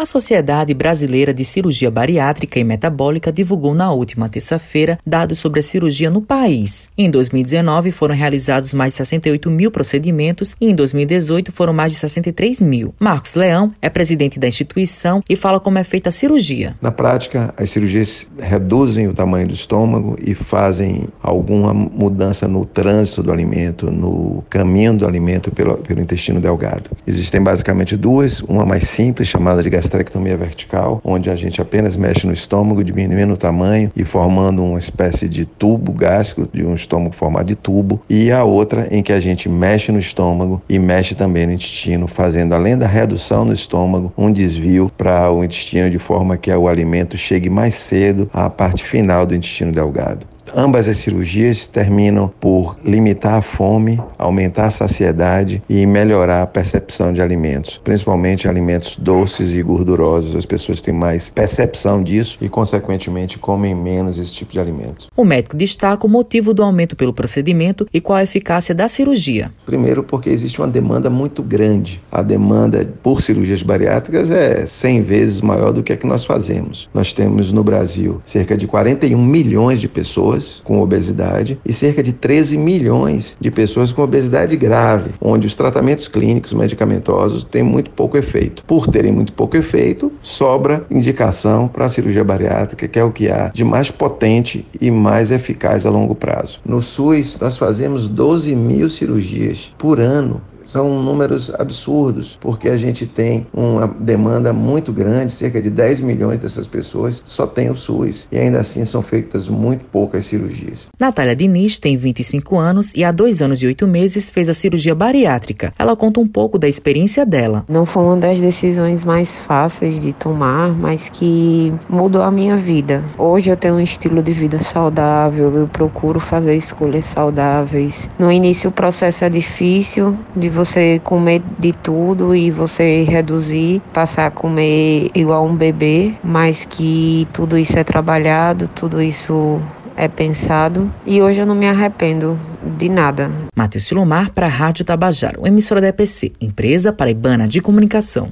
A Sociedade Brasileira de Cirurgia Bariátrica e Metabólica divulgou na última terça-feira dados sobre a cirurgia no país. Em 2019, foram realizados mais de 68 mil procedimentos e em 2018 foram mais de 63 mil. Marcos Leão é presidente da instituição e fala como é feita a cirurgia. Na prática, as cirurgias reduzem o tamanho do estômago e fazem alguma mudança no trânsito do alimento, no caminho do alimento pelo, pelo intestino delgado. Existem basicamente duas, uma mais simples, chamada de gastrectomia gastrectomia vertical, onde a gente apenas mexe no estômago, diminuindo o tamanho e formando uma espécie de tubo gástrico, de um estômago formado de tubo, e a outra em que a gente mexe no estômago e mexe também no intestino, fazendo além da redução no estômago, um desvio para o intestino de forma que o alimento chegue mais cedo à parte final do intestino delgado. Ambas as cirurgias terminam por limitar a fome, aumentar a saciedade e melhorar a percepção de alimentos, principalmente alimentos doces e gordurosos. As pessoas têm mais percepção disso e, consequentemente, comem menos esse tipo de alimentos. O médico destaca o motivo do aumento pelo procedimento e qual a eficácia da cirurgia. Primeiro, porque existe uma demanda muito grande. A demanda por cirurgias bariátricas é 100 vezes maior do que a que nós fazemos. Nós temos no Brasil cerca de 41 milhões de pessoas pessoas com obesidade e cerca de 13 milhões de pessoas com obesidade grave, onde os tratamentos clínicos medicamentosos têm muito pouco efeito. Por terem muito pouco efeito, sobra indicação para a cirurgia bariátrica, que é o que há de mais potente e mais eficaz a longo prazo. No SUS, nós fazemos 12 mil cirurgias por ano são números absurdos, porque a gente tem uma demanda muito grande, cerca de 10 milhões dessas pessoas só tem o SUS, e ainda assim são feitas muito poucas cirurgias. Natália Diniz tem 25 anos e há dois anos e oito meses fez a cirurgia bariátrica. Ela conta um pouco da experiência dela. Não foi uma das decisões mais fáceis de tomar, mas que mudou a minha vida. Hoje eu tenho um estilo de vida saudável, eu procuro fazer escolhas saudáveis. No início o processo é difícil de você comer de tudo e você reduzir, passar a comer igual um bebê, mas que tudo isso é trabalhado, tudo isso é pensado e hoje eu não me arrependo de nada. Matheus Silomar para a Rádio Tabajaro, emissora da EPC, empresa paraibana de comunicação.